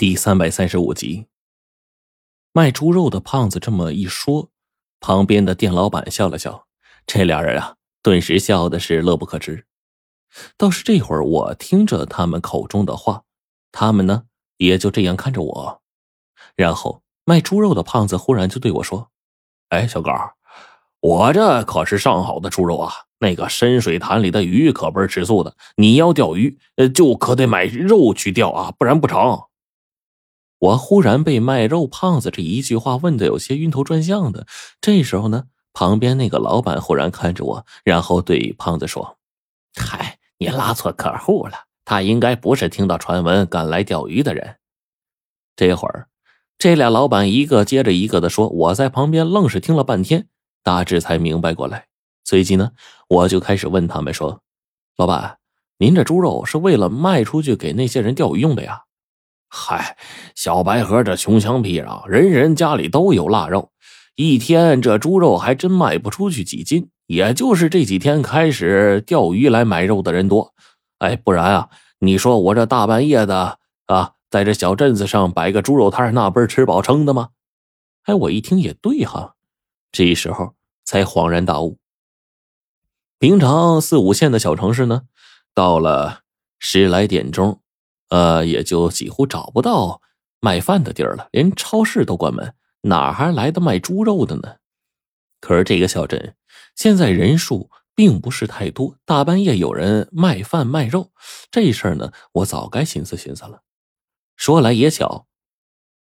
第三百三十五集，卖猪肉的胖子这么一说，旁边的店老板笑了笑。这俩人啊，顿时笑的是乐不可支。倒是这会儿，我听着他们口中的话，他们呢也就这样看着我。然后卖猪肉的胖子忽然就对我说：“哎，小高，我这可是上好的猪肉啊！那个深水潭里的鱼可不是吃素的，你要钓鱼，呃，就可得买肉去钓啊，不然不成。”我忽然被卖肉胖子这一句话问的有些晕头转向的。这时候呢，旁边那个老板忽然看着我，然后对胖子说：“嗨，你拉错客户了，他应该不是听到传闻赶来钓鱼的人。”这会儿，这俩老板一个接着一个的说，我在旁边愣是听了半天，大致才明白过来。随即呢，我就开始问他们说：“老板，您这猪肉是为了卖出去给那些人钓鱼用的呀？”嗨，小白盒这穷乡僻壤，人人家里都有腊肉，一天这猪肉还真卖不出去几斤。也就是这几天开始钓鱼来买肉的人多，哎，不然啊，你说我这大半夜的啊，在这小镇子上摆个猪肉摊，那不是吃饱撑的吗？哎，我一听也对哈，这时候才恍然大悟。平常四五线的小城市呢，到了十来点钟。呃，也就几乎找不到卖饭的地儿了，连超市都关门，哪还来的卖猪肉的呢？可是这个小镇现在人数并不是太多，大半夜有人卖饭卖肉，这事儿呢，我早该寻思寻思了。说来也巧，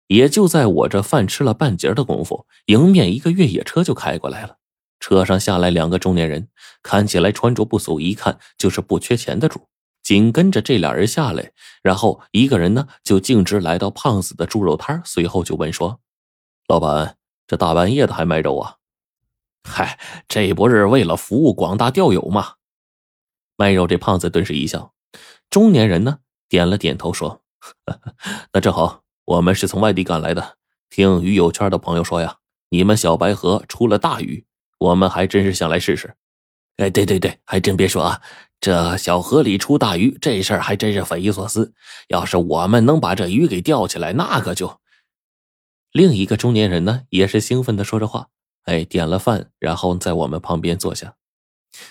也就在我这饭吃了半截的功夫，迎面一个越野车就开过来了，车上下来两个中年人，看起来穿着不俗，一看就是不缺钱的主。紧跟着这俩人下来，然后一个人呢就径直来到胖子的猪肉摊随后就问说：“老板，这大半夜的还卖肉啊？”“嗨，这不是为了服务广大钓友吗？”卖肉这胖子顿时一笑，中年人呢点了点头说：“ 那正好，我们是从外地赶来的，听鱼友圈的朋友说呀，你们小白河出了大鱼，我们还真是想来试试。”“哎，对对对，还真别说啊。”这小河里出大鱼，这事儿还真是匪夷所思。要是我们能把这鱼给钓起来，那可就……另一个中年人呢，也是兴奋的说着话。哎，点了饭，然后在我们旁边坐下。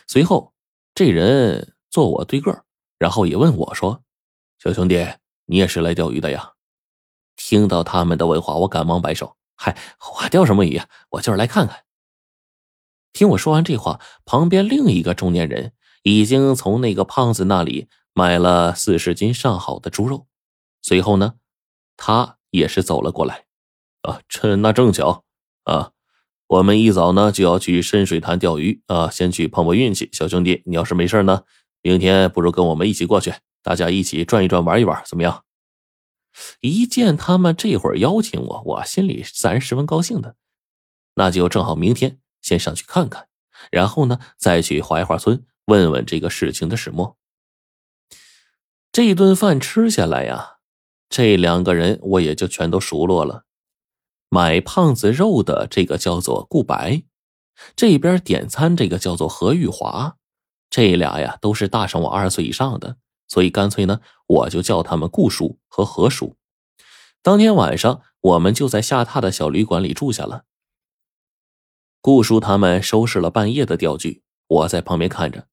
随后，这人坐我对个然后也问我说：“小兄弟，你也是来钓鱼的呀？”听到他们的问话，我赶忙摆手：“嗨，我钓什么鱼啊？我就是来看看。”听我说完这话，旁边另一个中年人。已经从那个胖子那里买了四十斤上好的猪肉，随后呢，他也是走了过来。啊，趁那正巧啊，我们一早呢就要去深水潭钓鱼啊，先去碰碰运气。小兄弟，你要是没事呢，明天不如跟我们一起过去，大家一起转一转，玩一玩，怎么样？一见他们这会儿邀请我，我心里自然十分高兴的。那就正好明天先上去看看，然后呢再去槐花村。问问这个事情的始末。这顿饭吃下来呀，这两个人我也就全都熟络了。买胖子肉的这个叫做顾白，这边点餐这个叫做何玉华，这俩呀都是大上我二十岁以上的，所以干脆呢，我就叫他们顾叔和何叔。当天晚上，我们就在下榻的小旅馆里住下了。顾叔他们收拾了半夜的钓具。我在旁边看着，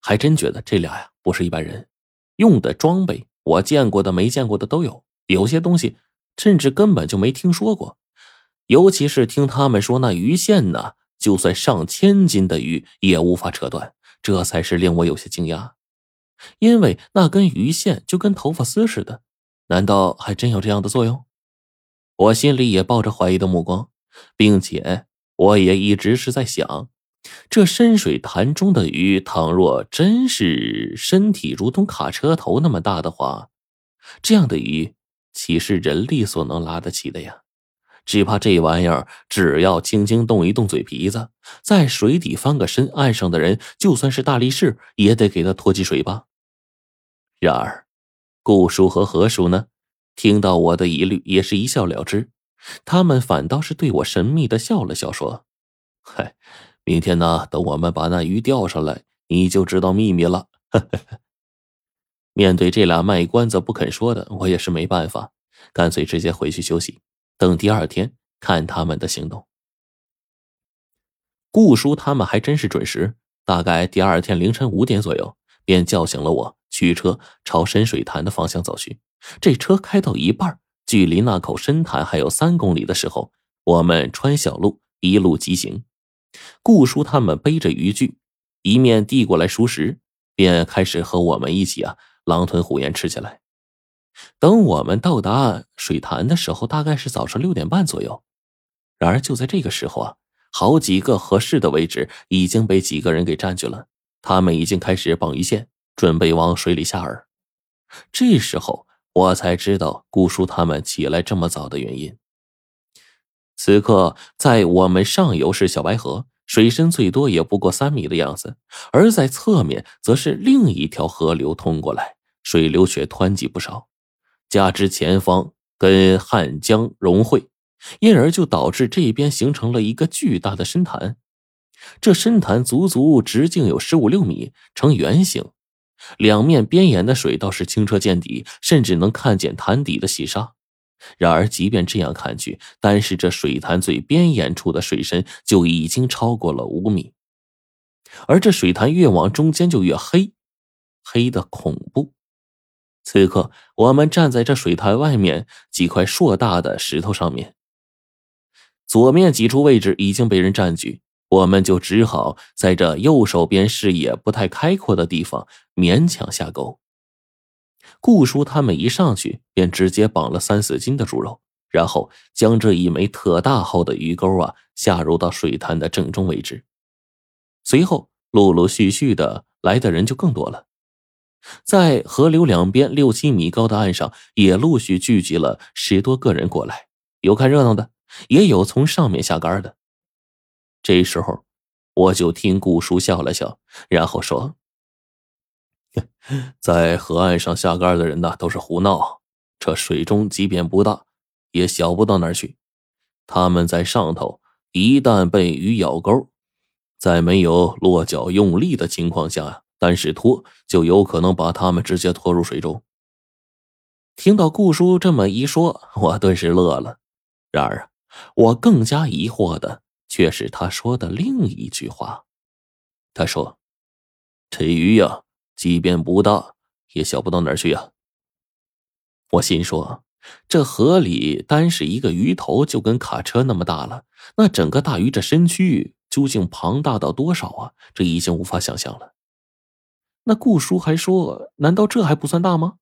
还真觉得这俩呀不是一般人，用的装备我见过的、没见过的都有，有些东西甚至根本就没听说过。尤其是听他们说那鱼线呢，就算上千斤的鱼也无法扯断，这才是令我有些惊讶。因为那根鱼线就跟头发丝似的，难道还真有这样的作用？我心里也抱着怀疑的目光，并且我也一直是在想。这深水潭中的鱼，倘若真是身体如同卡车头那么大的话，这样的鱼岂是人力所能拉得起的呀？只怕这玩意儿只要轻轻动一动嘴皮子，在水底翻个身，岸上的人就算是大力士，也得给他拖起水吧。然而，顾叔和何叔呢？听到我的疑虑，也是一笑了之。他们反倒是对我神秘的笑了笑，说：“嗨。”明天呢，等我们把那鱼钓上来，你就知道秘密了。面对这俩卖关子不肯说的，我也是没办法。干脆直接回去休息，等第二天看他们的行动。顾叔他们还真是准时，大概第二天凌晨五点左右，便叫醒了我，驱车朝深水潭的方向走去。这车开到一半，距离那口深潭还有三公里的时候，我们穿小路，一路疾行。顾叔他们背着渔具，一面递过来熟食，便开始和我们一起啊狼吞虎咽吃起来。等我们到达水潭的时候，大概是早上六点半左右。然而就在这个时候啊。好几个合适的位置已经被几个人给占据了，他们已经开始绑鱼线，准备往水里下饵。这时候我才知道顾叔他们起来这么早的原因。此刻在我们上游是小白河，水深最多也不过三米的样子，而在侧面则是另一条河流通过来，水流却湍急不少，加之前方跟汉江融汇。因而就导致这边形成了一个巨大的深潭，这深潭足足直径有十五六米，呈圆形，两面边沿的水倒是清澈见底，甚至能看见潭底的细沙。然而，即便这样看去，单是这水潭最边沿处的水深就已经超过了五米，而这水潭越往中间就越黑，黑的恐怖。此刻，我们站在这水潭外面几块硕大的石头上面。左面几处位置已经被人占据，我们就只好在这右手边视野不太开阔的地方勉强下钩。顾叔他们一上去便直接绑了三四斤的猪肉，然后将这一枚特大号的鱼钩啊下入到水潭的正中位置。随后陆陆续续的来的人就更多了，在河流两边六七米高的岸上也陆续聚集了十多个人过来，有看热闹的。也有从上面下杆的。这时候，我就听顾叔笑了笑，然后说：“ 在河岸上下杆的人呢，都是胡闹。这水中即便不大，也小不到哪儿去。他们在上头，一旦被鱼咬钩，在没有落脚用力的情况下，单是拖就有可能把他们直接拖入水中。”听到顾叔这么一说，我顿时乐了。然而。我更加疑惑的却是他说的另一句话。他说：“这鱼呀，即便不大，也小不到哪儿去呀。”我心说：“这河里单是一个鱼头就跟卡车那么大了，那整个大鱼这身躯究竟庞大到多少啊？这已经无法想象了。”那顾叔还说：“难道这还不算大吗？”